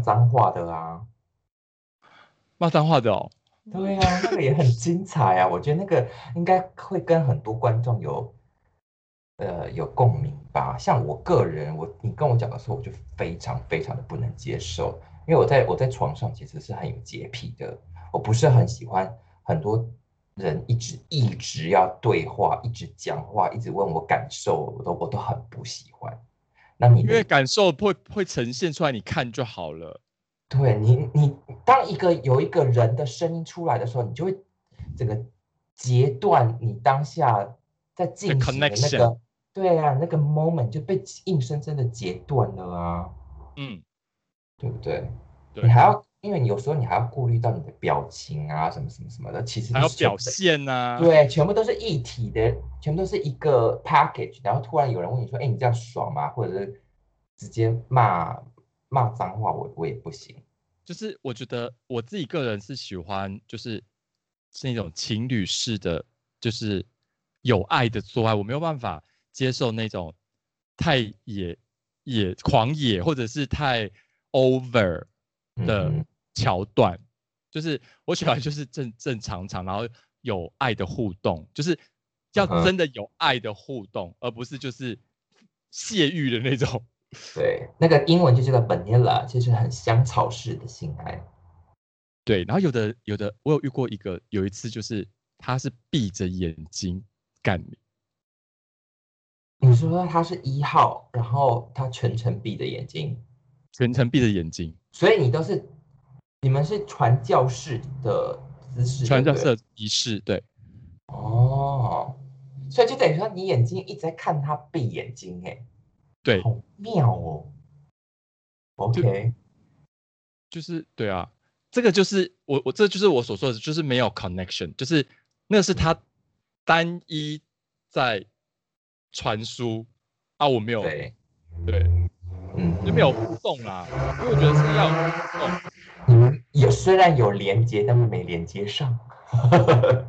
脏话的啊？骂脏话的哦。对啊，那个也很精彩啊！我觉得那个应该会跟很多观众有呃有共鸣吧。像我个人，我你跟我讲的时候，我就非常非常的不能接受，因为我在我在床上其实是很有洁癖的，我不是很喜欢很多人一直一直要对话，一直讲话，一直问我感受，我都我都很不喜欢。那你因为感受会会呈现出来，你看就好了。对你，你当一个有一个人的声音出来的时候，你就会整个截断你当下在进行的那个，对啊，那个 moment 就被硬生生的截断了啊。嗯，对不对？你还要，因为你有时候你还要顾虑到你的表情啊，什么什么什么的，其实还要表现呐。对，全部都是一体的，全部都是一个 package。然后突然有人问你说：“哎，你这样爽吗？”或者是直接骂。骂脏话，我我也不行。就是我觉得我自己个人是喜欢，就是是那种情侣式的，就是有爱的做爱。我没有办法接受那种太野野狂野，或者是太 over 的桥段。就是我喜欢就是正正常常，然后有爱的互动，就是要真的有爱的互动，而不是就是泄欲的那种。对，那个英文就叫做 vanilla，就是很香草式的性爱。对，然后有的有的，我有遇过一个，有一次就是他是闭着眼睛干你。你说他是一号，然后他全程闭着眼睛，全程闭着眼睛，所以你都是你们是传教士的姿势，传教士仪式，对。哦，所以就等于说你眼睛一直在看他闭眼睛，哎。对，好妙哦。OK，就是对啊，这个就是我我这就是我所说的，就是没有 connection，就是那是他单一在传输啊，我没有对，对，嗯，就没有互动啦，因为我觉得是要互动。你们也虽然有连接，但是没连接上，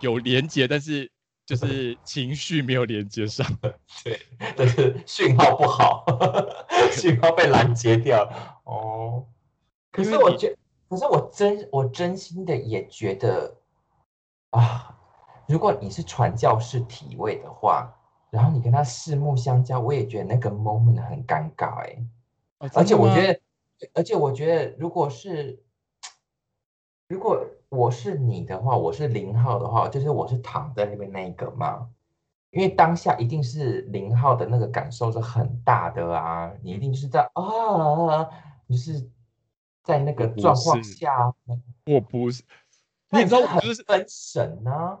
有连接，但是。就是情绪没有连接上，对，但是讯号不好，讯号被拦截掉。哦，可是我觉，可是我真我真心的也觉得啊，如果你是传教士体位的话，然后你跟他四目相交，我也觉得那个 moment 很尴尬哎。而且我觉得，而且我觉得，如果是如果。我是你的话，我是零号的话，就是我是躺在那边那一个嘛，因为当下一定是零号的那个感受是很大的啊，你一定是在啊，你是在那个状况下，我不是，你知道我就是分神呢，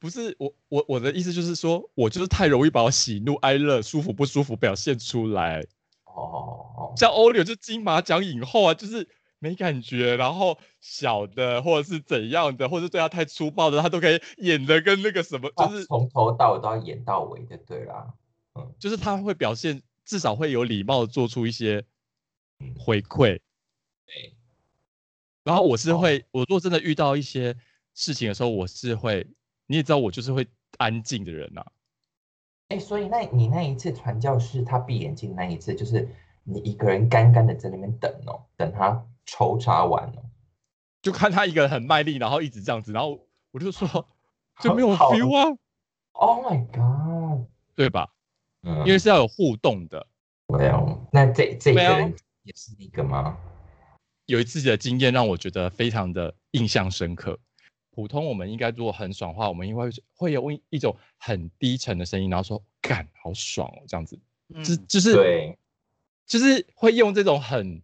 不是我我我的意思就是说我就是太容易把我喜怒哀乐、舒服不舒服表现出来，哦，像欧柳就金马奖影后啊，就是。没感觉，然后小的或者是怎样的，或者对他太粗暴的，他都可以演的跟那个什么，就是从头到尾都要演到尾的，对啦，嗯，就是他会表现，至少会有礼貌的做出一些回馈，对。然后我是会，我如果真的遇到一些事情的时候，我是会，你也知道，我就是会安静的人呐。哎，所以那你那一次传教士他闭眼睛那一次，就是你一个人干干的在那边等哦，等他。抽查完哦，就看他一个人很卖力，然后一直这样子，然后我就说就没有 feel 啊！Oh my god，对吧？嗯，因为是要有互动的。没有，那这这个人也是一个吗？有一次的经验让我觉得非常的印象深刻。普通我们应该如果很爽的话，我们应该会有一种很低沉的声音，然后说干好爽哦，这样子，就就是对，就是会用这种很。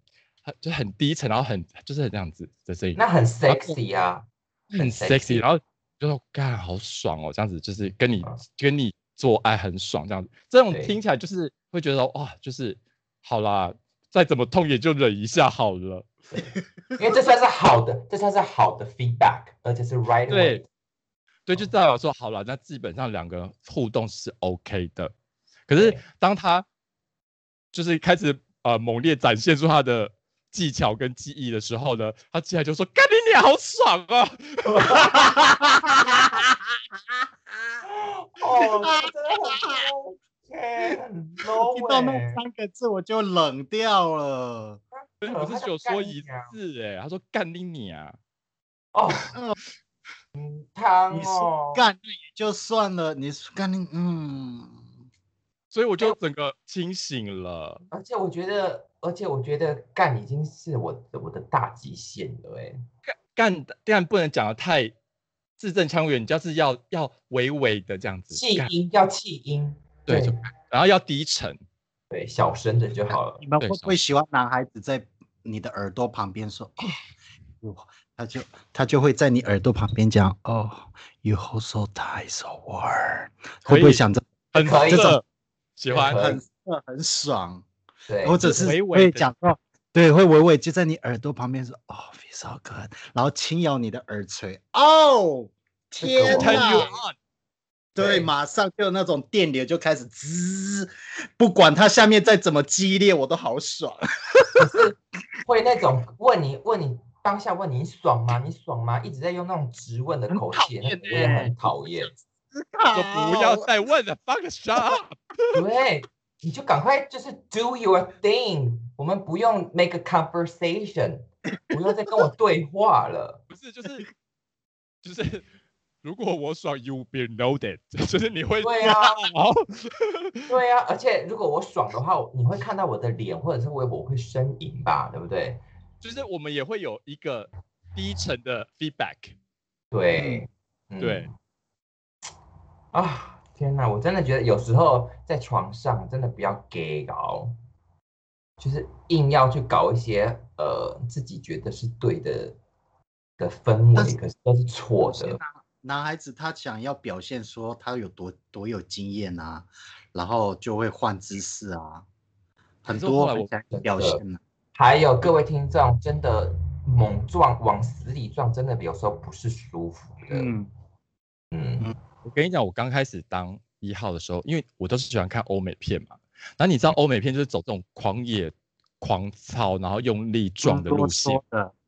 就很低沉，然后很就是很这样子的声音，那很 sexy 啊，很 sexy，然后就说干好爽哦，这样子就是跟你跟你做爱很爽，这样子，这种听起来就是会觉得哇，就是好啦，再怎么痛也就忍一下好了，因为这算是好的，这算是好的 feedback，而且是 right 对，对，就代表说好了，那基本上两个人互动是 OK 的，可是当他就是开始呃猛烈展现出他的。技巧跟技艺的时候呢，他进来就说：“干你娘好爽啊！” 哦，真的很哎，很 low 听到那哎三个字我就冷掉了。你不是只有说一次哎，他说干你啊，哦 嗯，嗯，汤你哦说，干那也就算了，你说干你嗯，所以我就整个清醒了。而且我觉得，而且我觉得干已经是我的我的大极限了哎。干干但不能讲的太字正腔圆，你就是要要微微的这样子，气音要气音，对，就然后要低沉，对，小声的就好了你。们对会不会喜欢男孩子在你的耳朵旁边说哦，哟他就他就会在你耳朵旁边讲哦，you hold so tight so warm，会不会想着很可以色，喜欢很色很爽，对，或者是会地讲到对，会微微就在你耳朵旁边说哦，feel so good，然后轻咬你的耳垂，哦，这个天我 turn you 哪！对，马上就有那种电流就开始滋，不管它下面再怎么激烈，我都好爽。可是会那种问你问你当下问你你爽吗？你爽吗？一直在用那种直问的口气，我也欸很讨厌。就不要再问了，fuck shut up。对，你就赶快就是 do your thing，我们不用 make a conversation，不用再跟我对话了。不是，就是就是，如果我爽，you be noted，就是你会对啊好，对啊，而且如果我爽的话，你会看到我的脸，或者是我我会呻吟吧，对不对？就是我们也会有一个低沉的 feedback。对，嗯对，啊，天哪，我真的觉得有时候在床上真的不要 gay 搞，就是硬要去搞一些呃自己觉得是对的的氛围，可是都是错的。男男孩子他想要表现说他有多多有经验啊，然后就会换姿势啊，很多很想表现啊。还有各位听众，真的猛撞往死里撞，真的有时候不是舒服的。嗯，嗯我跟你讲，我刚开始当一号的时候，因为我都是喜欢看欧美片嘛，然后你知道欧美片就是走这种狂野、狂操，然后用力撞的路线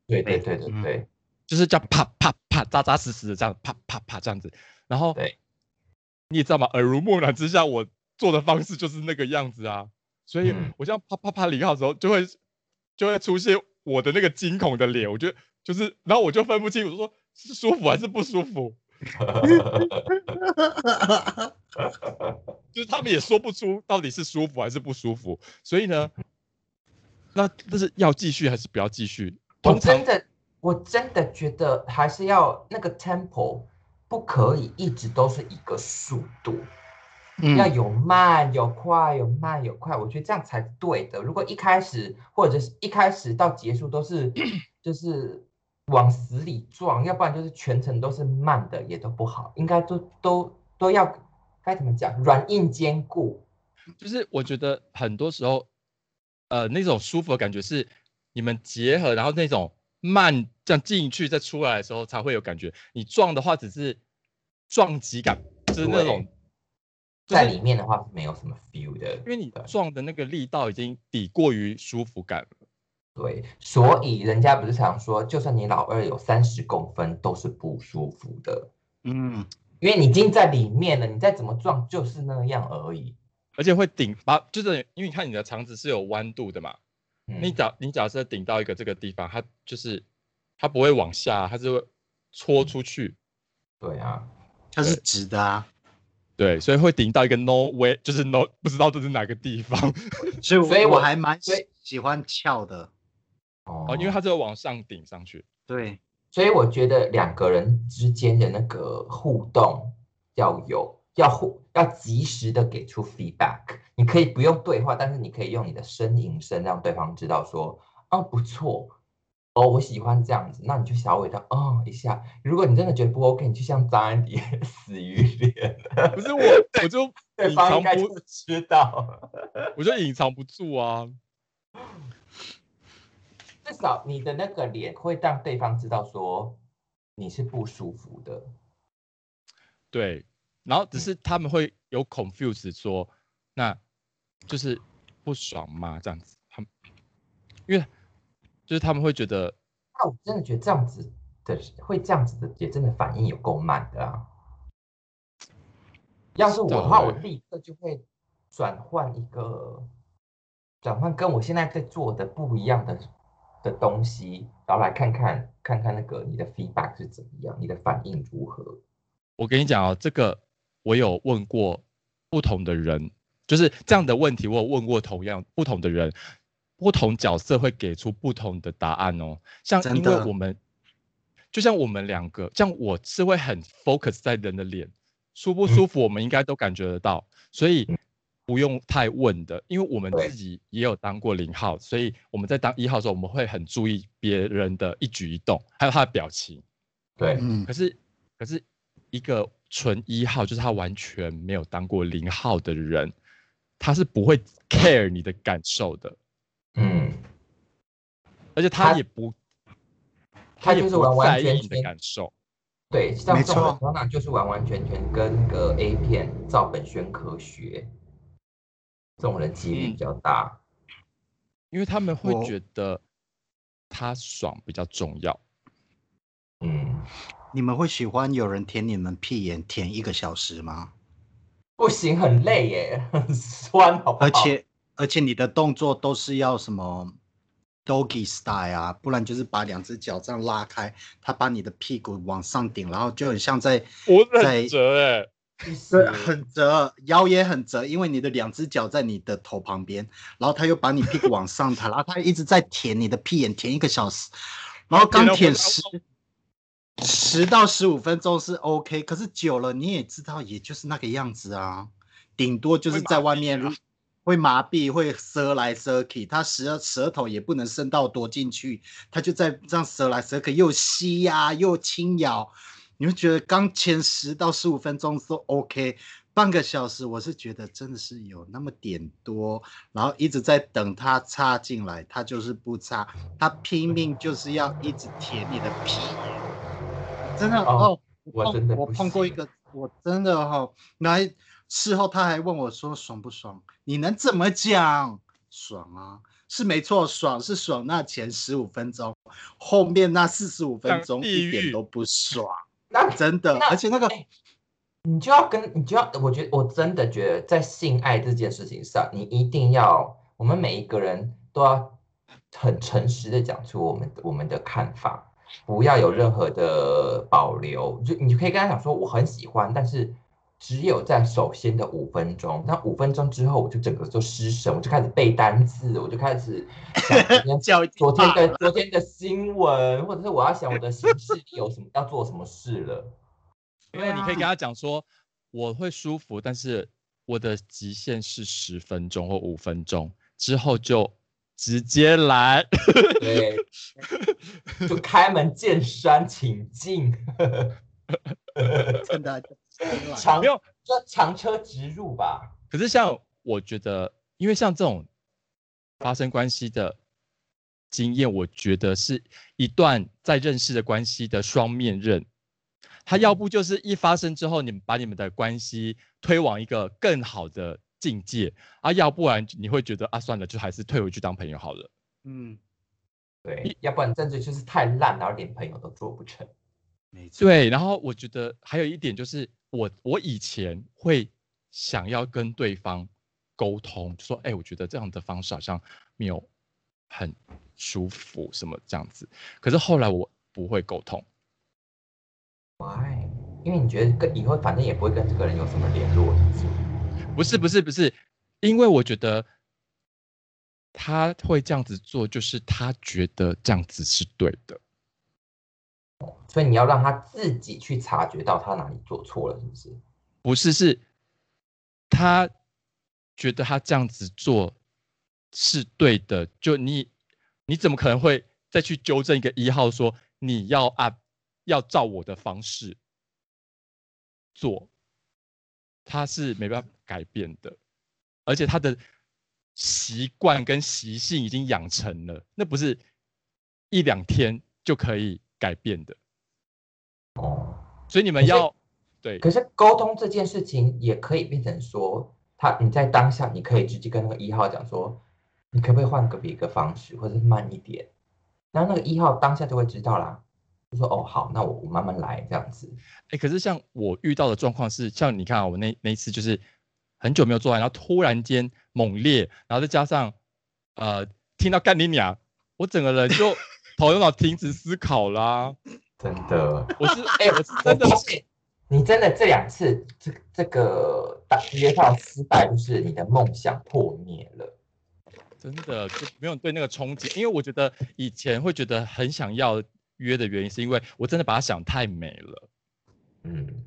对对对对嗯对，就是叫啪啪啪、扎扎实实的这样啪啪啪这样子。然后对你也知道吗？耳濡目染之下，我做的方式就是那个样子啊。所以嗯我这样啪啪啪离开的时候，就会就会出现我的那个惊恐的脸。我觉得就是，然后我就分不清，我就说是舒服还是不舒服。就是他们也说不出到底是舒服还是不舒服，所以呢，那这是要继续还是不要继续？我通常真的我真的觉得还是要那个 tempo 不可以一直都是一个速度。嗯要有慢有快，有慢有快，我觉得这样才对的。如果一开始或者是一开始到结束都是 就是往死里撞，要不然就是全程都是慢的，也都不好。应该都都都要该怎么讲，软硬兼顾。就是我觉得很多时候，呃，那种舒服的感觉是你们结合，然后那种慢这样进去再出来的时候才会有感觉。你撞的话只是撞击感，就是那种，就是在里面的话是没有什么 feel 的，因为你撞的那个力道已经抵过于舒服感了。对，所以人家不是常说，就算你老二有三十公分，都是不舒服的，嗯，因为你已经在里面了，你再怎么撞就是那样而已。而且会顶把，就是因为你看你的肠子是有弯度的嘛，你嗯，假你假设顶到一个这个地方，它就是它不会往下，它是会戳出去，对啊。它是直的啊，对，所以会顶到一个 no way，就是 no 不知道这是哪个地方 所以所以我我还蛮喜喜欢翘的，哦。哦，因为它是会往上顶上去。对，所以我觉得两个人之间的那个互动要有，要互要及时的给出 feedback。你可以不用对话，但是你可以用你的呻吟声让对方知道说，哦不错，哦我喜欢这样子，那你就小尾的哦一下。如果你真的觉得不 OK，你就像张安迪死鱼脸，不是我，我就对隐藏方应该就不，知道。我就隐藏不住啊。至少你的那个脸会让对方知道说你是不舒服的。对，然后只嗯是他们会有 confuse 说，那就是不爽吗？这样子，他们因为就是他们会觉得，那我真的觉得这样子的会这样子的，也真的反应有够慢的啊。要是我的话，我立刻就会转换一个转换跟我现在在做的不一样的的东西，然后来看看看看那个你的 feedback 是怎么样，你的反应如何？我跟你讲哦，这个我有问过不同的人，就是这样的问题，我有问过同样不同的人，不同角色会给出不同的答案哦。像因为我们，就像我们两个，像我是会很 focus 在人的脸舒不舒服，我们应该都感觉得到，所以不用太问的，因为我们自己也有当过零号，所以我们在当一号的时候，我们会很注意别人的一举一动，还有他的表情。对，嗯。可，是，可是一个纯一号，就是他完全没有当过零号的人，他是不会 care 你的感受的，嗯，而且他他也不，他也不就是完完在意你的全全感受。对，像没这种人错就是完完全全跟那个 A 片照本宣科学，这种人几率比嗯较大。因为他们会我觉得他爽比较重要。嗯，你们会喜欢有人舔你们屁眼舔一个小时吗？不行，很累耶，很 酸，好不好？而且而且你的动作都是要什么 doggy style 啊，不然就是把两只脚这样拉开，他把你的屁股往上顶，然后就很像在我在折哎，很折，腰也很折，因为你的两只脚在你的头旁边，然后他又把你屁股往上抬，然后他一直在舔你的屁眼，舔一个小时，然后刚舔到不舔十十到十五分钟是 OK，可是久了你也知道，也就是那个样子啊，顶多就是在外面会麻痹啊会舌来舌去，他舌舌头也不能伸到多进去，他就在这样舌来舌去，又吸呀、又轻咬，你会觉得刚前十到十五分钟都 OK，半个小时我是觉得真的是有那么点多，然后一直在等他插进来，他就是不插，他拼命就是要一直舔你的屁眼，真的哦哦，我碰我真的我碰过一个，我真的哈、哦，来事后他还问我说爽不爽？你能怎么讲？爽啊，是没错，爽是爽那前十五分钟，后面那四十五分钟一点都不爽，那真的，那而且那个哎你就要跟你就要，我觉得我真的觉得在性爱这件事情上，你一定要，我们每一个人都要很诚实的讲出我们我们的看法，不要有任何的保留。就你可以跟他讲说我很喜欢，但是只有在首先的五分钟，那五分钟之后我就整个就失神，我就开始背单词，我就开始想昨天 叫昨天的昨天的新闻，或者是我要想我的行事历有什么要做什么事了。因为你可以跟他讲说，我会舒服，但是我的极限是十分钟或五分钟，之后就直接来。对，就开门见山，请进，真的真的长没有就长车直入吧。可是像我觉得，因为像这种发生关系的经验，我觉得是一段在认识的关系的双面刃。他要不就是一发生之后，你们把你们的关系推往一个更好的境界啊，要不然你会觉得啊，算了，就还是退回去当朋友好了。嗯，对，要不然真的就是太烂，然后连朋友都做不成。没错，对，然后我觉得还有一点就是，我我以前会想要跟对方沟通，就说，哎，我觉得这样的方式好像没有很舒服，什么这样子。可是后来我不会沟通，Why？因为你觉得跟以后反正也不会跟这个人有什么联络，是不是？不是不是不是，因为我觉得他会这样子做，就是他觉得这样子是对的。所以你要让他自己去察觉到他哪里做错了，是不是？不是，是他觉得他这样子做是对的。就你，你怎么可能会再去纠正一个一号说你要按要照我的方式做？他是没办法改变的，而且他的习惯跟习性已经养成了，那不是一两天就可以改变的。哦，所以你们要对可是沟通这件事情也可以变成说，他你在当下你可以直接跟那个一号讲说，你可不可以换个别个方式，或者是慢一点，然后那个一号当下就会知道啦，就说哦好，那我我慢慢来这样子。哎、可是像我遇到的状况是，像你看啊，我那那一次就是很久没有做完，然后突然间猛烈，然后再加上呃听到干你娘，我整个人就 头脑停止思考啦。真的，我是哎、我是真的我发现你真的这两次这这个打约炮失败，就是你的梦想破灭了。真的就没有对那个憧憬，因为我觉得以前会觉得很想要约的原因，是因为我真的把它想太美了。嗯，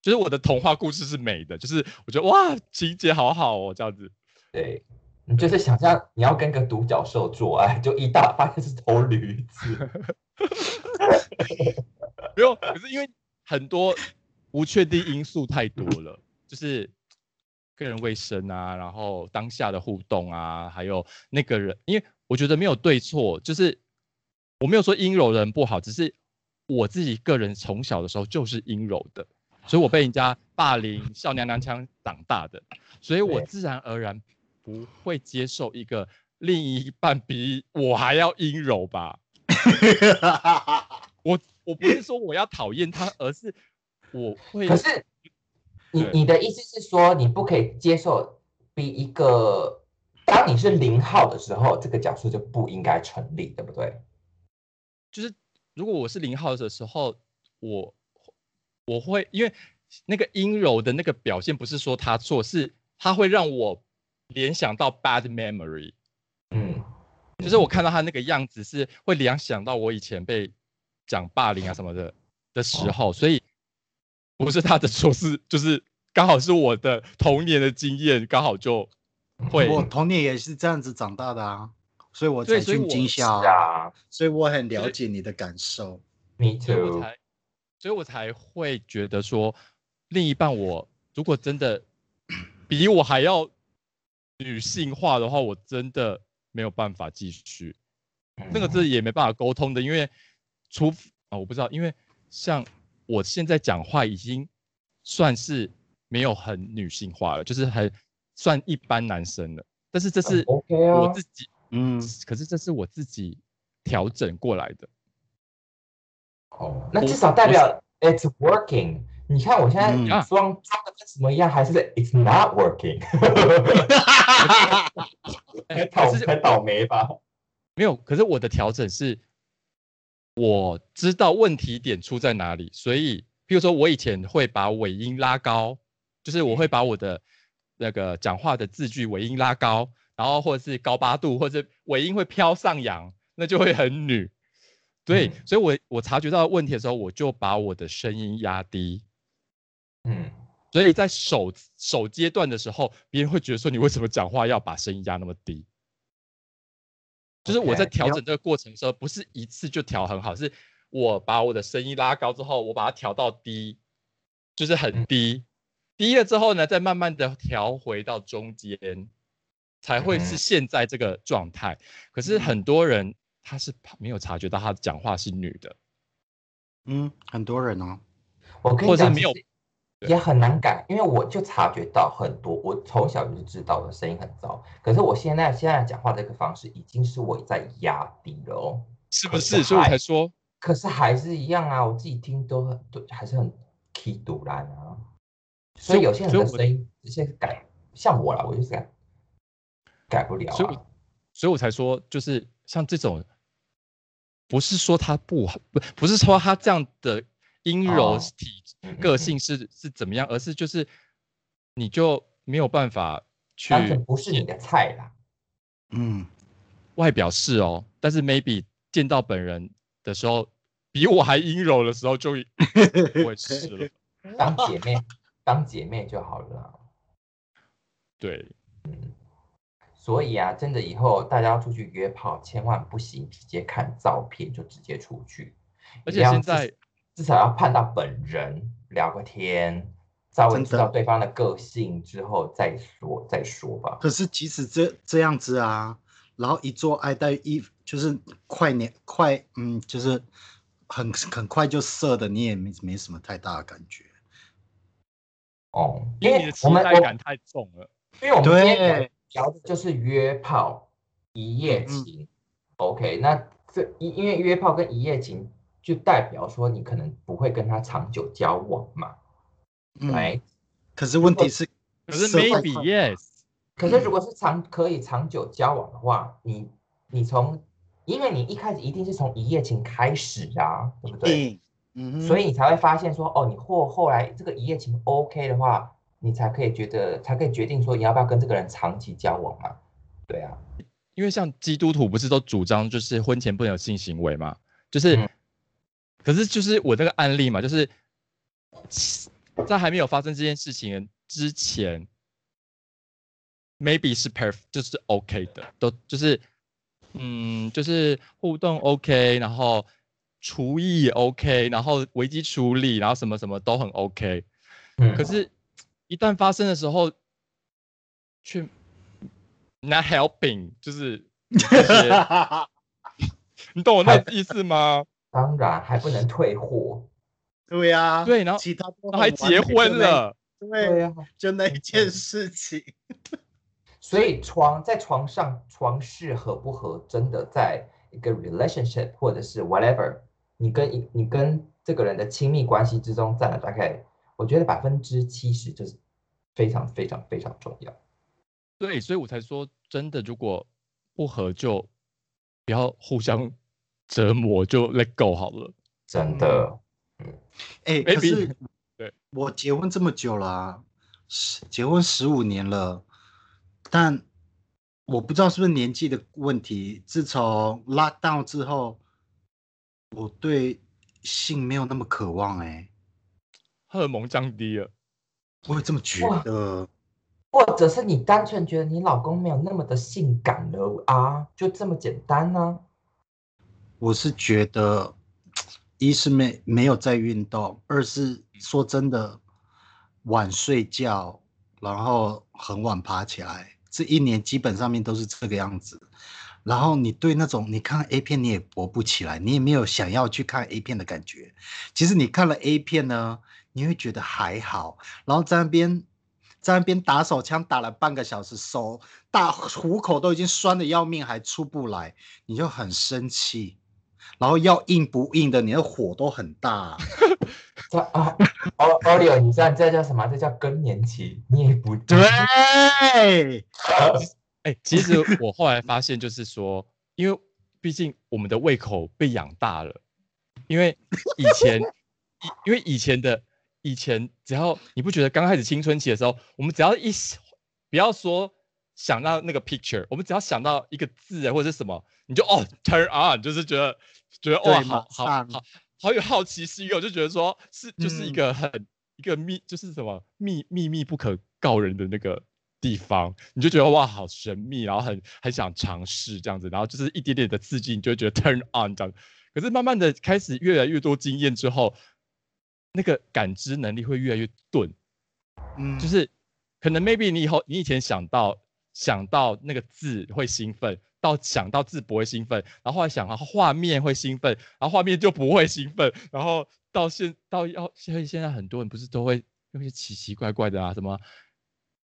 就是我的童话故事是美的，就是我觉得哇情节好好哦，这样子。对，你就是想象你要跟个独角兽做爱，就一大发现是头驴子。没有，可是因为很多不确定因素太多了，就是个人卫生啊，然后当下的互动啊，还有那个人，因为我觉得没有对错，就是我没有说阴柔人不好，只是我自己个人从小的时候就是阴柔的，所以我被人家霸凌、笑娘娘腔长大的，所以我自然而然不会接受一个另一半比我还要阴柔吧。我我不是说我要讨厌他，而是我会可是你你的意思是说，你不可以接受比一个当你是零号的时候，这个角色就不应该成立，对不对？就是如果我是零号的时候，我我会因为那个阴柔的那个表现，不是说他错，是他会让我联想到 bad memory，嗯，就是我看到他那个样子是会联想到我以前被讲霸凌啊什么的的时候，所以不是他的错，是就是刚好是我的童年的经验，刚好就会我童年也是这样子长大的啊，所以我才去对所以我是惊吓啊，啊所以我很了解你的感受。，me 所以我 too。才，所以我才会觉得说，另一半我如果真的比我还要女性化的话，我真的没有办法继续。那个字也没办法沟通的，因为除啊我不知道，因为像我现在讲话已经算是没有很女性化了，就是很算一般男生了。但是这是我自己，嗯，可是这是我自己调整过来的。哦，那至少代表 it's working。你看我现在装装的跟什么一样，还是 it's not working，哎 很倒可是很倒霉吧？没有，可是我的调整是，我知道问题点出在哪里，所以，譬如说我以前会把尾音拉高，就是我会把我的那个讲话的字句尾音拉高，然后或者是高八度，或者是尾音会飘上扬，那就会很女。对，嗯所以我我察觉到问题的时候，我就把我的声音压低。嗯，所以在首首阶段的时候，别人会觉得说你为什么讲话要把声音压那么低？就是我在调整这个过程的时候，不是一次就调很好，是我把我的声音拉高之后，我把它调到低，就是很嗯低，低了之后呢，再慢慢的调回到中间，才会是嗯。现在这个状态。可是很多人他是没有察觉到他讲话是女的，嗯，很多人哦，我跟你讲，没有也很难改，因为我就察觉到很多，我从小就知道我的声音很糟，可是我现在现在讲话这个方式已经是我在压低了哦，是是不是？所以我才说，可是还是一样啊，我自己听都很都还是很 key 堵烂啊，所所以以有些人的声音这些改，像我啦，我就是改改不了啊所以我，所以我才说，就是像这种，不是说他不好，不不是说他这样的阴柔哦体、嗯嗯个嗯性是是怎么样，而是就是你就没有办法去不是你的菜啦。嗯，外表是哦，但是 maybe 见到本人的时候，比我还阴柔的时候就不 会是了。当姐妹，当姐妹就好了啊。对，所以啊，真的以后大家要出去约炮，千万不行直接看照片就直接出去，而且现在至少要看到本人，聊个天，稍微真知道对方的个性之后再说再说吧。可是即使这这样子啊，然后一做爱在一就是快年快嗯，就是很很快就射的，你也没没什么太大的感觉。哦，因因为你的期感太重了。因为我们今天对聊的就是约炮一夜情。OK，那这因因为约炮跟一夜情就代表说你可能不会跟他长久交往嘛，嗯，哎、可是问题是，可是 maybe yes，可是如果是长可以长久交往的话，你你从，因为你一开始一定是从一夜情开始啊，对不对？嗯嗯，所以你才会发现说，哦，你或后来这个一夜情 OK 的话，你才可以觉得才可以决定说你要不要跟这个人长期交往嘛？对啊，因为像基督徒不是都主张就是婚前不能有性行为嘛，就是，嗯可是就是我这个案例嘛，就是在还没有发生这件事情之前，maybe 是 perf 就是 OK 的，都就是嗯就是互动 OK，然后厨艺也 OK，然后危机处理，然后什么什么都很 OK，嗯，可是，一旦发生的时候，却 not helping，就是 你懂我那意思吗？当然还不能退货，对呀，对然后其他都然后还结婚，了，对，呀，就那一件事情，所以床在床上床事合不合，真的在一个 relationship 或者是 whatever，你跟一你跟这个人的亲密关系之中占了大概，我觉得百分之七十就是非常非常非常重要。对，所以我才说，真的，如果不合就不要互相折磨，就 let go 好了。真的，嗯哎，可是对我结婚这么久了啊，十结婚十五年了，但我不知道是不是年纪的问题。自从 lockdown 之后，我对性没有那么渴望、哎，荷尔蒙降低了，我有这么觉得。或者是你单纯觉得你老公没有那么的性感了啊，就这么简单呢、我是觉得，一是没没有在运动，二是说真的，晚睡觉，然后很晚爬起来，这一年基本上面都是这个样子。然后你对那种你看 A 片你也勃不起来，你也没有想要去看 A 片的感觉。其实你看了 A 片呢，你会觉得还好，然后在那边在那边打手枪打了半个小时，手大虎口都已经酸的要命，还出不来，你就很生气。然后要硬不硬的，你的火都很大。这啊，奥奥利奥，你知道这叫什么？这叫更年期，你也不对，哎、其实我后来发现，就是说，因为毕竟我们的胃口被养大了，因为以前，因为以前的以前，只要你不觉得刚开始青春期的时候，我们只要一不要说想到那个 picture，我们只要想到一个字或者是什么，你就哦 turn on，就是觉得觉得哇，对好好好好有好奇心哦，就觉得说是就是一嗯个很、一个秘就是什么秘秘密不可告人的那个地方，你就觉得哇好神秘，然后很很想尝试这样子，然后就是一点点的刺激，你就会觉得 turn on 这样。可是慢慢的开始越来越多经验之后，那个感知能力会越来越钝，嗯，就是可能 maybe 你以后你以前想到想到那个字会兴奋，到想到字不会兴奋，然后后来想到画面会兴奋，然后画面就不会兴奋，然后到现到要现在现在很多人不是都会用一些奇奇怪怪的啊什么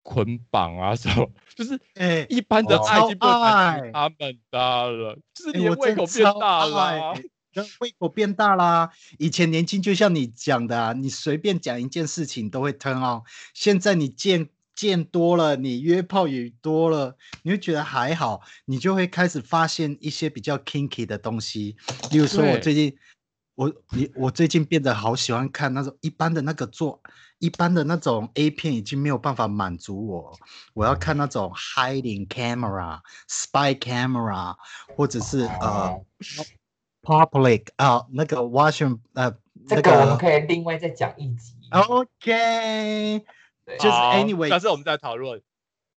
捆绑啊什么，就是哎一般的哦爱已经不能满足他们的了，就是你的胃口变大了 胃口变大啦。以前年轻就像你讲的、啊，你随便讲一件事情都会 turn on。现在你见见多了，你约炮也多了，你会觉得还好，你就会开始发现一些比较 kinky 的东西。例如说，我最近我你我最近变得好喜欢看那种一般的那个做一般的那种 A 片，已经没有办法满足我，我要看那种 hiding camera、spy camera，或者是呃。哦 public 啊，那个 Washington 呃，这个我们可以另外再讲一集。OK，对就是好 anyway 下次我们在讨论。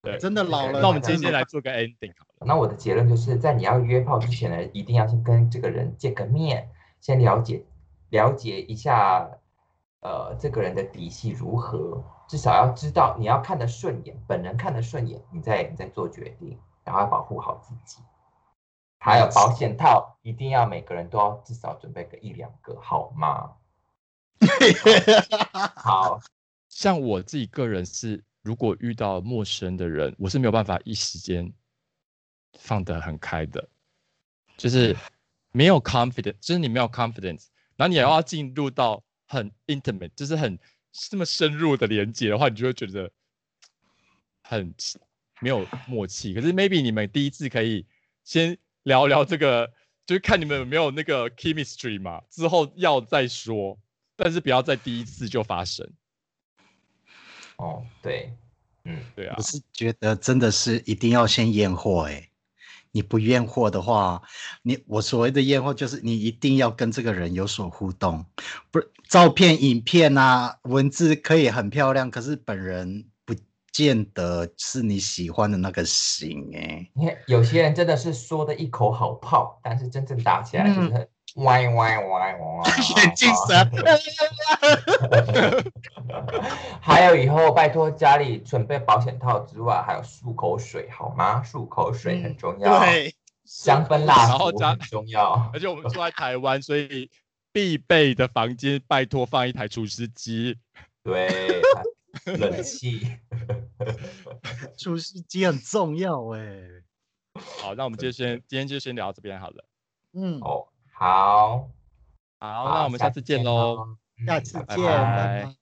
对，真的老了。那我们今天来做个 ending 好了。那我的结论就是在你要约炮之前呢，一定要先跟这个人见个面，先了解了解一下，呃，这个人的底细如何，至少要知道你要看得顺眼，本人看得顺眼，你再你再做决定，然后要保护好自己。还有保险套，一定要每个人都要至少准备个一两个，好吗？好，像我自己个人是，如果遇到陌生的人，我是没有办法一时间放得很开的，就是没有 confidence，就是你没有 confidence，然后你也要进入到很 intimate，就是很这么深入的连接的话，你就会觉得很没有默契。可是 maybe 你们第一次可以先聊聊这个，就是看你们有没有那个 chemistry 嘛，之后要再说，但是不要在第一次就发生。哦，对，嗯，对啊。我，是觉得真的是一定要先验货哎，你不验货的话，你我所谓的验货就是你一定要跟这个人有所互动，不是照片、影片啊，文字可以很漂亮，可是本人不见得是你喜欢的那个型哎。你看有些人真的是说的一口好炮，但是真正打起来就是歪歪歪歪，眼镜蛇，还有以后拜托家里准备保险套之外，还有漱口水好吗？漱口水很重要，对，香氛蜡烛很重要。而且我们住在台湾，所以必备的房间拜托放一台除湿机。对，冷气。除湿机很重要哎。好，那我们就先今天就先聊到这边好了。嗯，哦，好，好，那我们下次见喽。嗯下次拜见，拜拜拜。